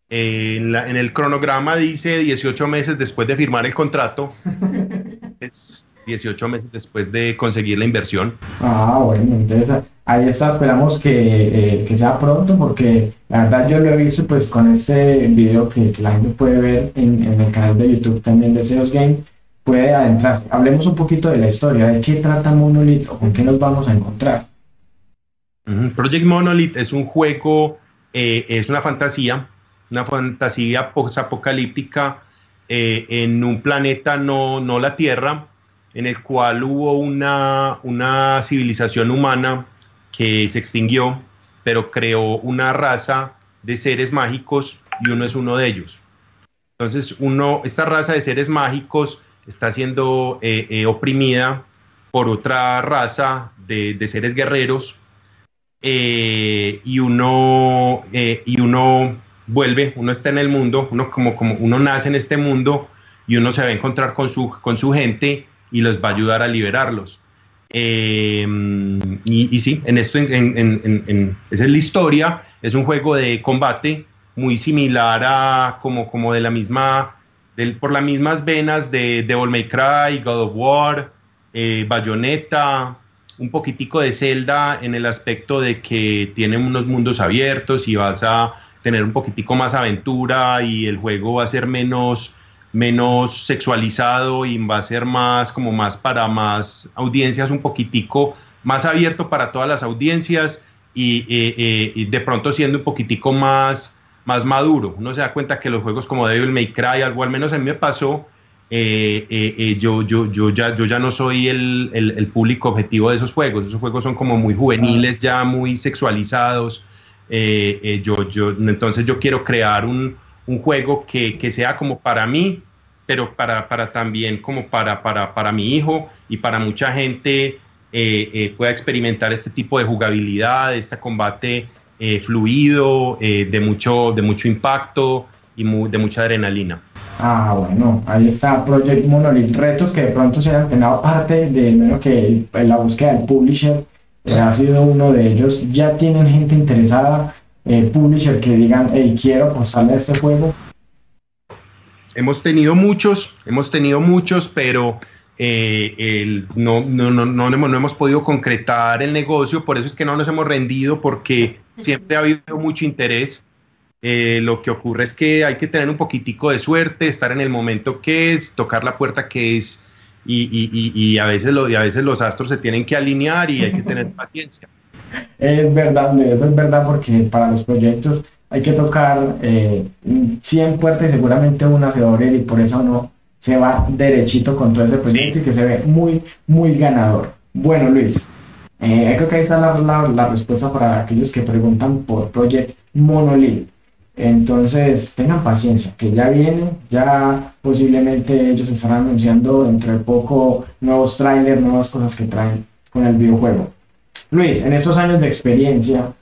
Eh, en, en, el cronograma dice 18 meses después de firmar el contrato. es 18 meses después de conseguir la inversión. Ah, bueno, entonces ahí está, esperamos que, eh, que, sea pronto porque la verdad yo lo he visto pues con este video que, la gente puede ver en, en, el canal de YouTube también de Seos Game puede adentrarse. Hablemos un poquito de la historia, de qué trata Monolith o con qué nos vamos a encontrar. Project Monolith es un juego, eh, es una fantasía, una fantasía post-apocalíptica eh, en un planeta no, no la Tierra, en el cual hubo una, una civilización humana que se extinguió, pero creó una raza de seres mágicos y uno es uno de ellos. Entonces, uno, esta raza de seres mágicos está siendo eh, eh, oprimida por otra raza de, seres guerreros eh, y, uno, y uno vuelve, uno está en el mundo, uno como, como uno nace en este mundo y uno se va a encontrar con su, con su gente y los va a ayudar a liberarlos. y, sí, en esto en, esa es la historia, es un juego de combate muy similar a como, como de la misma por las mismas venas de Devil May Cry, God of War, eh, Bayonetta, un poquitico de Zelda en el aspecto de que tiene unos mundos abiertos y vas a tener un poquitico más aventura y el juego va a ser menos, menos sexualizado y va a ser más como más para más audiencias un poquitico más abierto para todas las audiencias y, y de pronto siendo un poquitico más más maduro. Uno se da cuenta que los juegos como Devil May Cry, algo al menos a mí me pasó, eh, eh, eh, yo, yo, yo, ya, yo ya no soy el, el, público objetivo de esos juegos. Esos juegos son como muy juveniles, ya muy sexualizados. yo, yo, entonces yo quiero crear un, un juego que, que, sea como para mí, pero para, para también como para, para, para mi hijo y para mucha gente pueda experimentar este tipo de jugabilidad, este combate eh, fluido, eh, de, mucho, de mucho impacto y de mucha adrenalina. Ah, bueno, ahí está Project Monolith, retos que de pronto se han tenido parte de menos que la búsqueda del publisher eh, ha sido uno de ellos. Ya tienen gente interesada, publisher que digan, hey, quiero postarle a este juego. Hemos tenido muchos, hemos tenido muchos, pero no, no, no, no, no hemos podido concretar el negocio, por eso es que no nos hemos rendido, porque siempre ha habido mucho interés. Eh, lo que ocurre es que hay que tener un poquitico de suerte, estar en el momento que es, tocar la puerta que es, y, y, y, a, veces lo, y a veces los astros se tienen que alinear y hay que tener paciencia. Es verdad, eso es verdad porque para los proyectos hay que tocar eh, 100 puertas y seguramente una se va a abrir y por eso no se va derechito con todo ese proyecto y que se ve muy, muy ganador. Bueno, Luis, eh, creo que ahí está la, la, respuesta para aquellos que preguntan por Project Monolith. Entonces, tengan paciencia, que ya viene, ya posiblemente ellos estarán anunciando dentro de poco nuevos trailers, nuevas cosas que traen con el videojuego. Luis, en estos años de experiencia,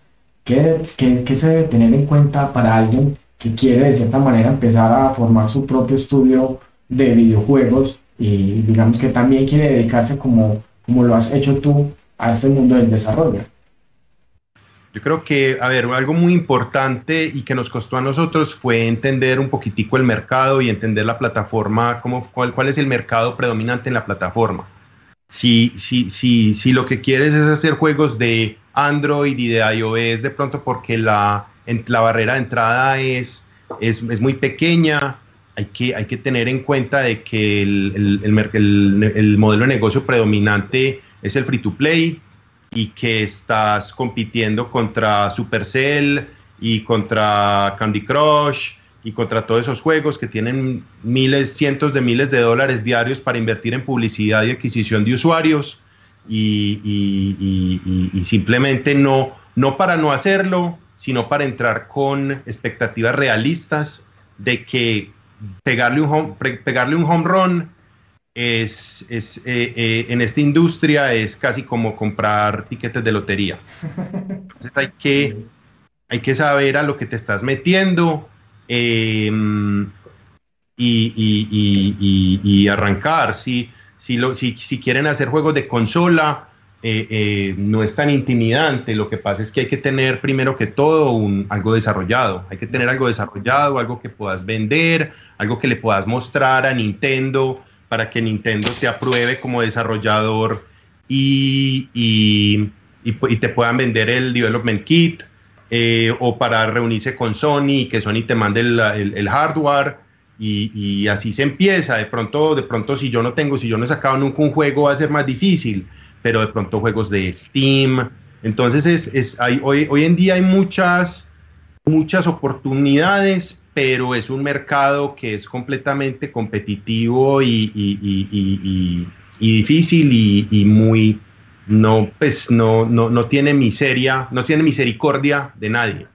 ¿qué, qué, qué se debe tener en cuenta para alguien que quiere de cierta manera empezar a formar su propio estudio de videojuegos y digamos que también quiere dedicarse como, como lo has hecho tú a este mundo del desarrollo. Yo creo que, a ver, algo muy importante y que nos costó a nosotros fue entender un poquitico el mercado y entender la plataforma, cómo, cuál, cuál es el mercado predominante en la plataforma. Si, si, si, si lo que quieres es hacer juegos de Android y de iOS, de pronto porque la, la barrera de entrada es, es, es muy pequeña, hay que, hay que tener en cuenta de que el, el, el, el modelo de negocio predominante es el free to play y que estás compitiendo contra Supercell y contra Candy Crush y contra todos esos juegos que tienen miles, cientos de miles de dólares diarios para invertir en publicidad y adquisición de usuarios y, simplemente no, no para no hacerlo, sino para entrar con expectativas realistas de que pegarle un pegarle un home run es, es eh, eh, en esta industria es casi como comprar tiquetes de lotería. Entonces hay que, hay que saber a lo que te estás metiendo em, y, arrancar. Si, si, lo, si, si, quieren hacer juegos de consola, eh, no es tan intimidante. Lo que pasa es que hay que tener primero que todo un, algo desarrollado. Hay que tener algo desarrollado, algo que puedas vender, algo que le puedas mostrar a Nintendo para que Nintendo te apruebe como desarrollador y, y, y, te puedan vender el development kit eh, o para reunirse con Sony y que Sony te mande el, el, hardware y, así se empieza. De pronto, de pronto si yo no tengo, si yo no he sacado nunca un juego va a ser más difícil, pero de pronto juegos de Steam. Entonces es, es hay, hoy, hoy en día hay muchas, muchas oportunidades, pero es un mercado que es completamente competitivo y, difícil y, muy no pues no, no, no tiene miseria, no tiene misericordia de nadie.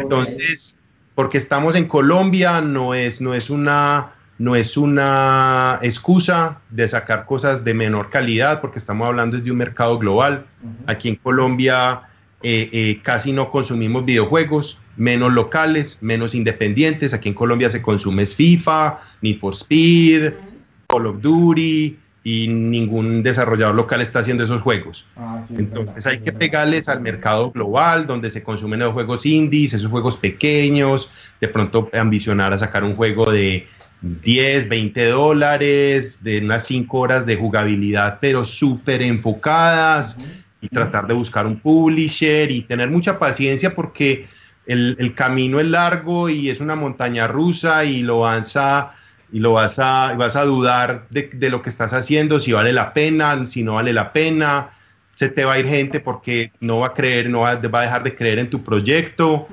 Entonces, porque estamos en Colombia no es, no es una no es una excusa de sacar cosas de menor calidad, porque estamos hablando de un mercado global. Aquí en Colombia eh, eh, casi no consumimos videojuegos, menos locales, menos independientes. Aquí en Colombia se consume FIFA, Need for Speed, Call of Duty y ningún desarrollador local está haciendo esos juegos. Ah, Entonces hay que pegarles al mercado global donde se consumen los juegos indies, esos juegos pequeños, de pronto ambicionar a sacar un juego de 10, 20 dólares, de unas 5 horas de jugabilidad, pero súper enfocadas y tratar de buscar un publisher y tener mucha paciencia porque el, camino es largo y es una montaña rusa y lo avanza y lo vas a, vas a dudar de, de, lo que estás haciendo, si vale la pena, si no vale la pena, se te va a ir gente porque no va a creer, no va, va a dejar de creer en tu proyecto.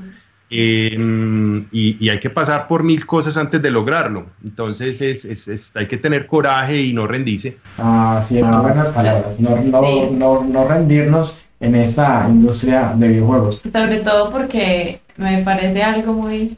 Em, y, hay que pasar por mil cosas antes de lograrlo. Entonces es, es, hay que tener coraje y no rendirse. Ah, sí, buenas palabras. No, no, no, no, rendirnos en esta industria de videojuegos. Sobre todo porque me parece algo muy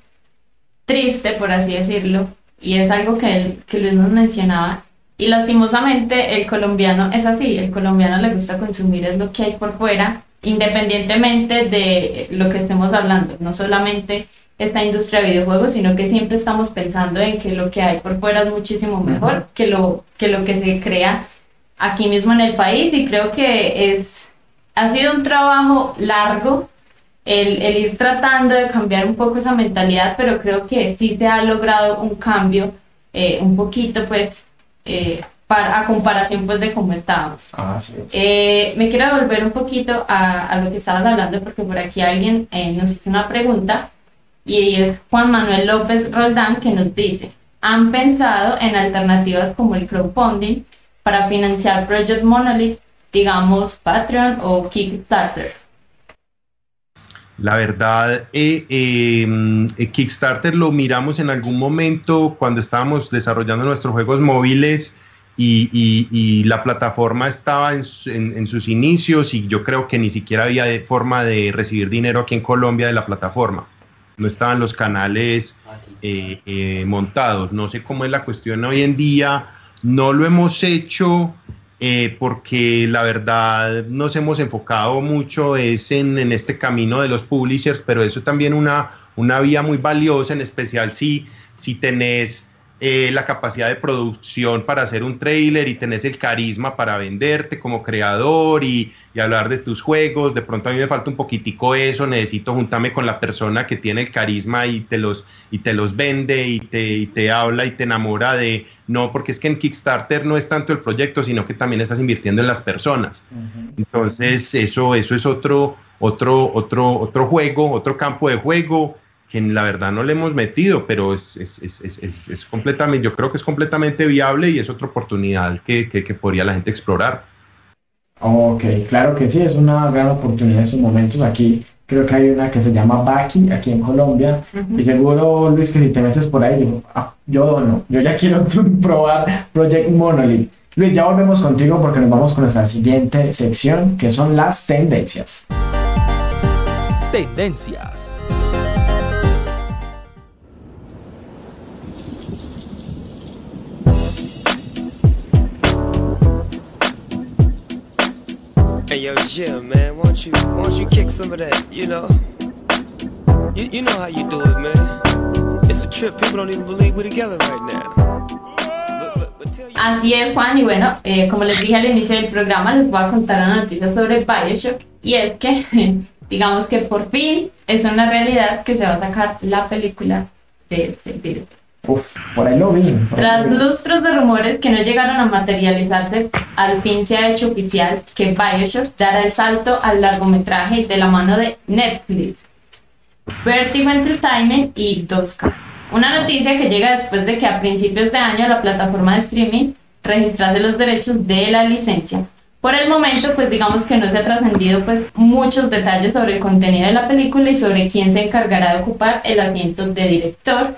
triste, por así decirlo, y es algo que, que Luis nos mencionaba. Y lastimosamente el colombiano es así, el colombiano le gusta consumir es lo que hay por fuera independientemente de lo que estemos hablando, no solamente esta industria de videojuegos, sino que siempre estamos pensando en que lo que hay por fuera es muchísimo mejor que lo, que lo que se crea aquí mismo en el país y creo que es, ha sido un trabajo largo el, el ir tratando de cambiar un poco esa mentalidad, pero creo que sí se ha logrado un cambio eh, un poquito pues eh, para, a comparación pues de cómo estábamos. Ah, eh, me quiero volver un poquito a, a, lo que estabas hablando porque por aquí alguien eh, nos hizo una pregunta y es Juan Manuel López Roldán que nos dice, ¿han pensado en alternativas como el crowdfunding para financiar Project Monolith, digamos Patreon o Kickstarter? La verdad, eh, em, Kickstarter lo miramos en algún momento cuando estábamos desarrollando nuestros juegos móviles y, la plataforma estaba en, sus inicios y yo creo que ni siquiera había forma de recibir dinero aquí en Colombia de la plataforma. No estaban los canales eh, eh, montados. No sé cómo es la cuestión hoy en día. No lo hemos hecho eh, porque la verdad nos hemos enfocado mucho es en, en, este camino de los publishers, pero eso también una, una vía muy valiosa, en especial si, si tenés eh, la capacidad de producción para hacer un trailer y tenés el carisma para venderte como creador y, hablar de tus juegos. De pronto a mí me falta un poquitico eso, necesito juntarme con la persona que tiene el carisma y te los, y te los vende y te, te habla y te enamora de, no, porque es que en Kickstarter no es tanto el proyecto, sino que también estás invirtiendo en las personas. Entonces eso, eso es otro, otro, otro, otro juego, otro campo de juego que la verdad no le hemos metido, pero es, es, es, es, completamente, yo creo que es completamente viable y es otra oportunidad que, que, podría la gente explorar. Ok, claro que sí, es una gran oportunidad en sus momentos. Aquí creo que hay una que se llama Baki, aquí en Colombia, y seguro, Luis, que si te metes por ahí, yo, ah, yo no, yo ya quiero probar Project Monolith. Luis, ya volvemos contigo porque nos vamos con nuestra siguiente sección, que son las tendencias. Tendencias. Hey yo, Jim, man, won't you, won't you kick some of that, you know? You, you know how you do it, man. It's a trip, people don't even believe we're together right now. Así es, Juan, y bueno, eh, como les dije al inicio del programa, les voy a contar una noticia sobre Bioshock, y es que, digamos que por fin es una realidad que se va a sacar la película de este video. Uf, por ahí lo vi. Tras lustros de rumores que no llegaron a materializarse, al fin se ha hecho oficial que Bioshock dará el salto al largometraje de la mano de Netflix, Vertigo Entertainment y 2K. Una noticia que llega después de que a principios de año la plataforma de streaming registrase los derechos de la licencia. Por el momento, pues digamos que no se ha trascendido pues muchos detalles sobre el contenido de la película y sobre quién se encargará de ocupar el asiento de director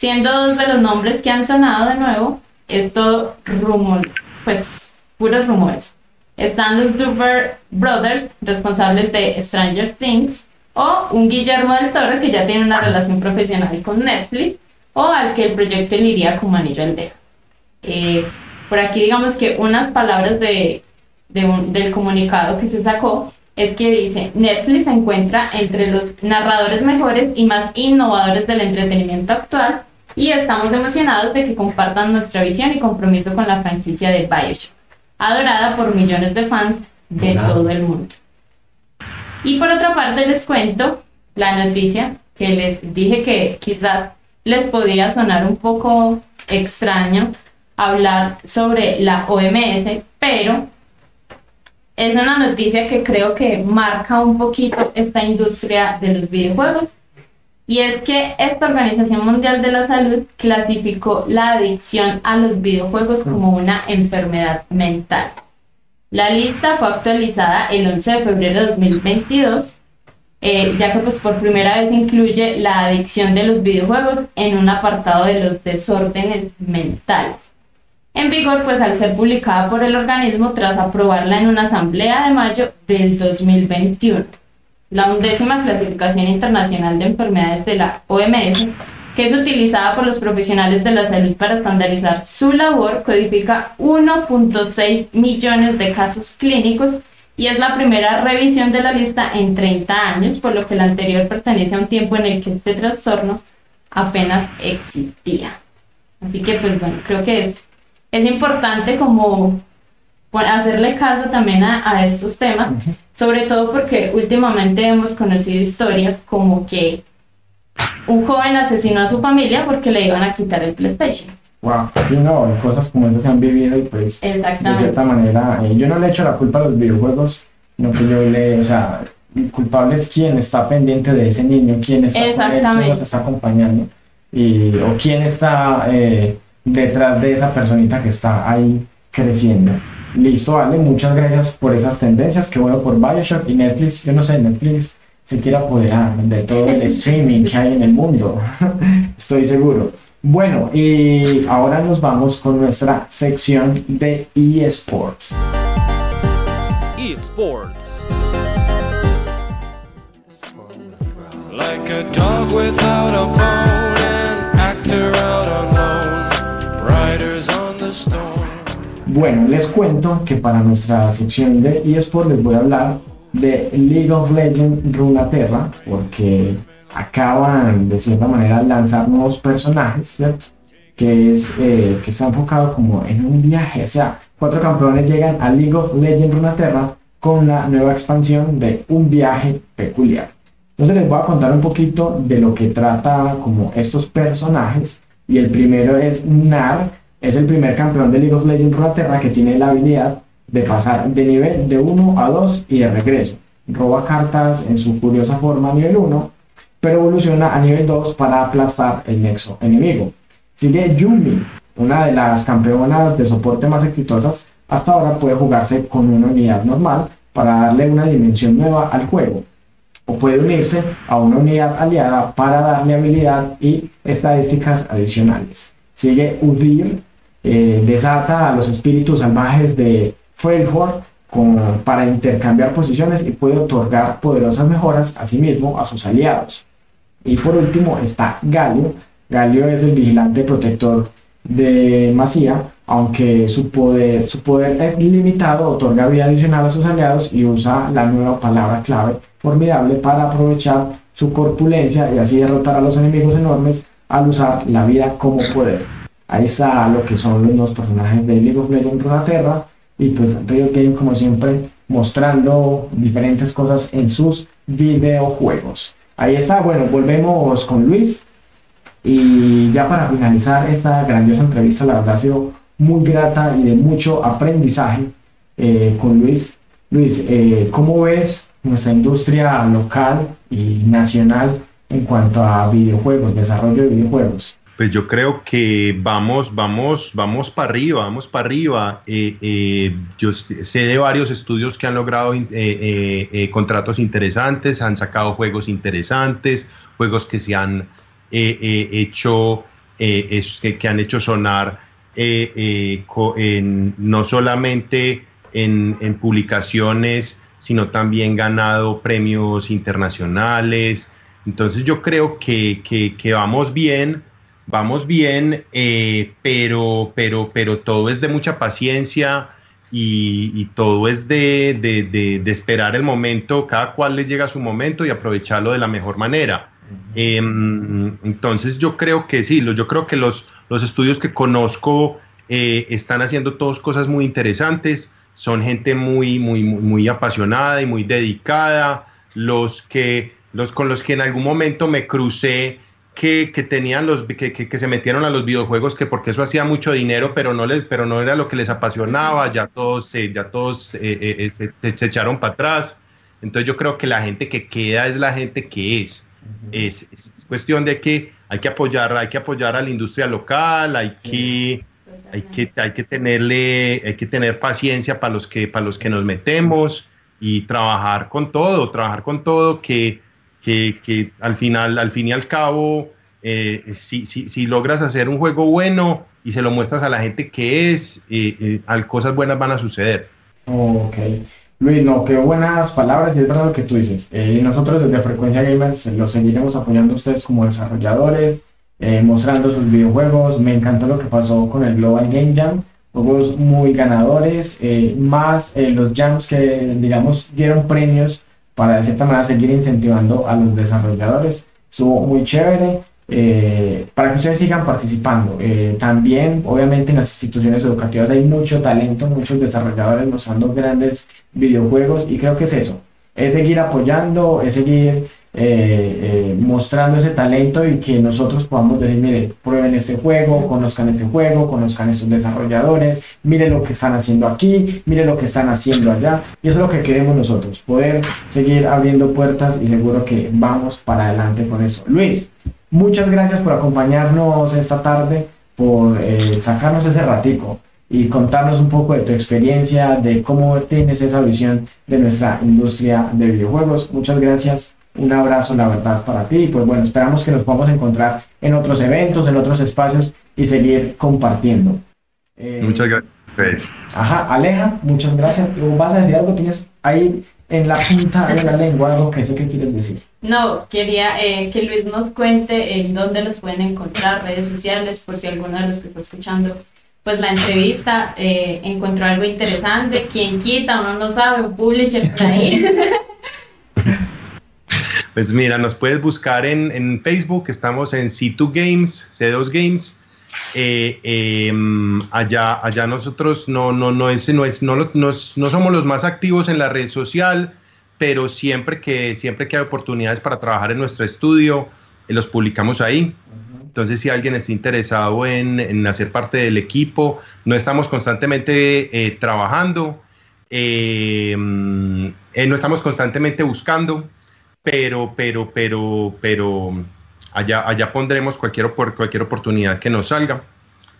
siendo dos de los nombres que han sonado de nuevo, es todo rumor, pues puros rumores. Están los Duber Brothers, responsables de Stranger Things, o un Guillermo del Toro que ya tiene una relación profesional con Netflix, o al que el proyecto le iría como anillo al dedo. Eh, por aquí digamos que unas palabras de, del comunicado que se sacó es que dice, Netflix se encuentra entre los narradores mejores y más innovadores del entretenimiento actual y estamos emocionados de que compartan nuestra visión y compromiso con la franquicia de Bioshock, adorada por millones de fans de todo el mundo. Y por otra parte les cuento la noticia que les dije que quizás les podía sonar un poco extraño hablar sobre la OMS, pero es una noticia que creo que marca un poquito esta industria de los videojuegos Y es que esta Organización Mundial de la Salud clasificó la adicción a los videojuegos como una enfermedad mental. La lista fue actualizada el 11 de febrero de 2022, eh, ya que pues por primera vez incluye la adicción de los videojuegos en un apartado de los desórdenes mentales. En vigor pues al ser publicada por el organismo tras aprobarla en una asamblea de mayo del 2021 la undécima clasificación internacional de enfermedades de la OMS, que es utilizada por los profesionales de la salud para estandarizar su labor, codifica 1.6 millones de casos clínicos y es la primera revisión de la lista en 30 años, por lo que la anterior pertenece a un tiempo en el que este trastorno apenas existía. Así que pues bueno, creo que es, es importante como hacerle caso también a, estos temas, sobre todo porque últimamente hemos conocido historias como que un joven asesinó a su familia porque le iban a quitar el PlayStation. Wow, sí, no, cosas como esas se han vivido y pues de cierta manera, eh, yo no le echo la culpa a los videojuegos, sino que yo le, o sea, el culpable es quien está pendiente de ese niño, quién está, quién nos está acompañando y, o quién está eh, detrás de esa personita que está ahí creciendo. Listo, vale, muchas gracias por esas tendencias. Que bueno por Bioshock y Netflix. Yo no sé, Netflix se quiere apoderar de todo el streaming que hay en el mundo. Estoy seguro. Bueno, y ahora nos vamos con nuestra sección de eSports. eSports. Like a dog without a bone, actor out alone, Bueno, les cuento que para nuestra sección de eSport les voy a hablar de League of Legends Runaterra, porque acaban de cierta manera lanzar nuevos personajes, ¿cierto? Que, es, eh, que está enfocado como en un viaje, o sea, cuatro campeones llegan a League of Legends Runaterra con la nueva expansión de un viaje peculiar. Entonces les voy a contar un poquito de lo que trata como estos personajes y el primero es Nar, es el primer campeón de League of Legends Runeterra que tiene la habilidad de pasar de nivel de 1 a 2 y de regreso. Roba cartas en su curiosa forma a nivel 1, pero evoluciona a nivel 2 para aplastar el nexo enemigo. Sigue Yumi, una de las campeonas de soporte más exitosas hasta ahora puede jugarse con una unidad normal para darle una dimensión nueva al juego. O puede unirse a una unidad aliada para darle habilidad y estadísticas adicionales. Sigue Udir, eh, desata a los espíritus salvajes de Freljord para intercambiar posiciones y puede otorgar poderosas mejoras a sí mismo a sus aliados. Y por último está Galio. Galio es el vigilante protector de Masía, aunque su poder, su poder es limitado, otorga vida adicional a sus aliados y usa la nueva palabra clave formidable para aprovechar su corpulencia y así derrotar a los enemigos enormes al usar la vida como poder. Ahí está lo que son los personajes de League of Legends Runeterra y pues Riot Game como siempre mostrando diferentes cosas en sus videojuegos. Ahí está, bueno, volvemos con Luis y ya para finalizar esta grandiosa entrevista, la verdad ha sido muy grata y de mucho aprendizaje eh, con Luis. Luis, eh, ¿cómo ves nuestra industria local y nacional en cuanto a videojuegos, desarrollo de videojuegos? Pues yo creo que vamos, vamos, vamos para arriba, vamos para arriba. Eh, eh, yo sé de varios estudios que han logrado eh, contratos interesantes, han sacado juegos interesantes, juegos que se han hecho, que, han hecho sonar no solamente en, publicaciones, sino también ganado premios internacionales. Entonces yo creo que, que vamos bien vamos bien, eh, pero, pero, pero todo es de mucha paciencia y, todo es de, esperar el momento, cada cual le llega su momento y aprovecharlo de la mejor manera. Em, entonces yo creo que sí, yo creo que los, los estudios que conozco eh, están haciendo todas cosas muy interesantes, son gente muy, muy, muy apasionada y muy dedicada, los que, los con los que en algún momento me crucé que, que tenían los que, que, se metieron a los videojuegos que porque eso hacía mucho dinero pero no les pero no era lo que les apasionaba ya todos ya todos eh, eh, eh, se, echaron para atrás. Entonces yo creo que la gente que queda es la gente que es. Es, cuestión de que hay que apoyar, hay que apoyar a la industria local, hay que, hay que, hay que tenerle, hay que tener paciencia para los que, para los que nos metemos y trabajar con todo, trabajar con todo que, que, que al final, al fin y al cabo, eh, si, si, si, logras hacer un juego bueno y se lo muestras a la gente que es, eh, eh cosas buenas van a suceder. Ok. Luis, no, qué buenas palabras y es verdad lo que tú dices. Eh, nosotros desde Frecuencia Gamers los seguiremos apoyando a ustedes como desarrolladores, mostrando sus videojuegos. Me encantó lo que pasó con el Global Game Jam. Juegos muy ganadores, más los jams que, digamos, dieron premios para de cierta manera seguir incentivando a los desarrolladores. Estuvo muy chévere. Eh, para que ustedes sigan participando. Eh, también, obviamente, en las instituciones educativas hay mucho talento, muchos desarrolladores mostrando grandes videojuegos y creo que es eso, es seguir apoyando, es seguir eh, mostrando ese talento y que nosotros podamos decir, mire, prueben este juego, conozcan este juego, conozcan estos desarrolladores, miren lo que están haciendo aquí, miren lo que están haciendo allá. Y eso es lo que queremos nosotros, poder seguir abriendo puertas y seguro que vamos para adelante con eso. Luis, Muchas gracias por acompañarnos esta tarde, por eh, sacarnos ese ratico y contarnos un poco de tu experiencia, de cómo tienes esa visión de nuestra industria de videojuegos. Muchas gracias, un abrazo, la verdad, para ti. Y pues bueno, esperamos que nos podamos encontrar en otros eventos, en otros espacios y seguir compartiendo. Eh, muchas gracias. Ajá, Aleja, muchas gracias. ¿Vas a decir algo? ¿Tienes ahí en la punta de la lengua algo que sé que quieres decir? No, quería eh, que Luis nos cuente en dónde los pueden encontrar, redes sociales, por si alguno de los que está escuchando pues la entrevista eh, encontró algo interesante. Quien quita, uno no sabe, un publisher por ahí. Pues mira, nos puedes buscar en, en Facebook, estamos en C2 Games, C2 Games. Eh, em, allá, allá nosotros no, no, no, es, no, es, no, no, no somos los más activos en la red social, pero siempre que, siempre que hay oportunidades para trabajar en nuestro estudio, eh, los publicamos ahí. Entonces, si alguien está interesado en, en, hacer parte del equipo, no estamos constantemente eh, trabajando, eh, no estamos constantemente buscando, pero, pero, pero, pero allá, allá pondremos cualquier, cualquier oportunidad que nos salga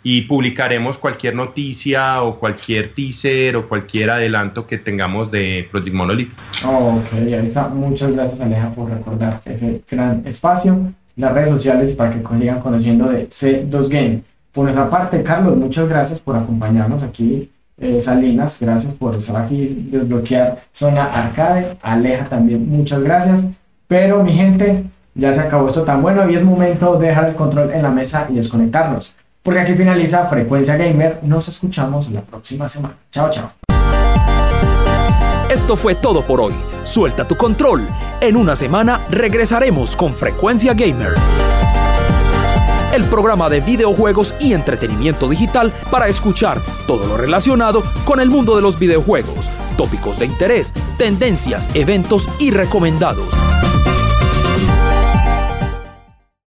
y publicaremos cualquier noticia o cualquier teaser o cualquier adelanto que tengamos de Project Monolith. ok, Alisa, muchas gracias Aleja por recordar ese gran espacio, las redes sociales para que sigan conociendo de C2 Game. Por nuestra parte, Carlos, muchas gracias por acompañarnos aquí. Eh, Salinas, gracias por estar aquí, desbloquear zona arcade. Aleja también, muchas gracias. Pero mi gente, ya se acabó esto tan bueno y es momento de dejar el control en la mesa y desconectarnos. Porque aquí finaliza Frecuencia Gamer. Nos escuchamos la próxima semana. Chao, chao. Esto fue todo por hoy. Suelta tu control. En una semana regresaremos con Frecuencia Gamer. El programa de videojuegos y entretenimiento digital para escuchar todo lo relacionado con el mundo de los videojuegos, tópicos de interés, tendencias, eventos y recomendados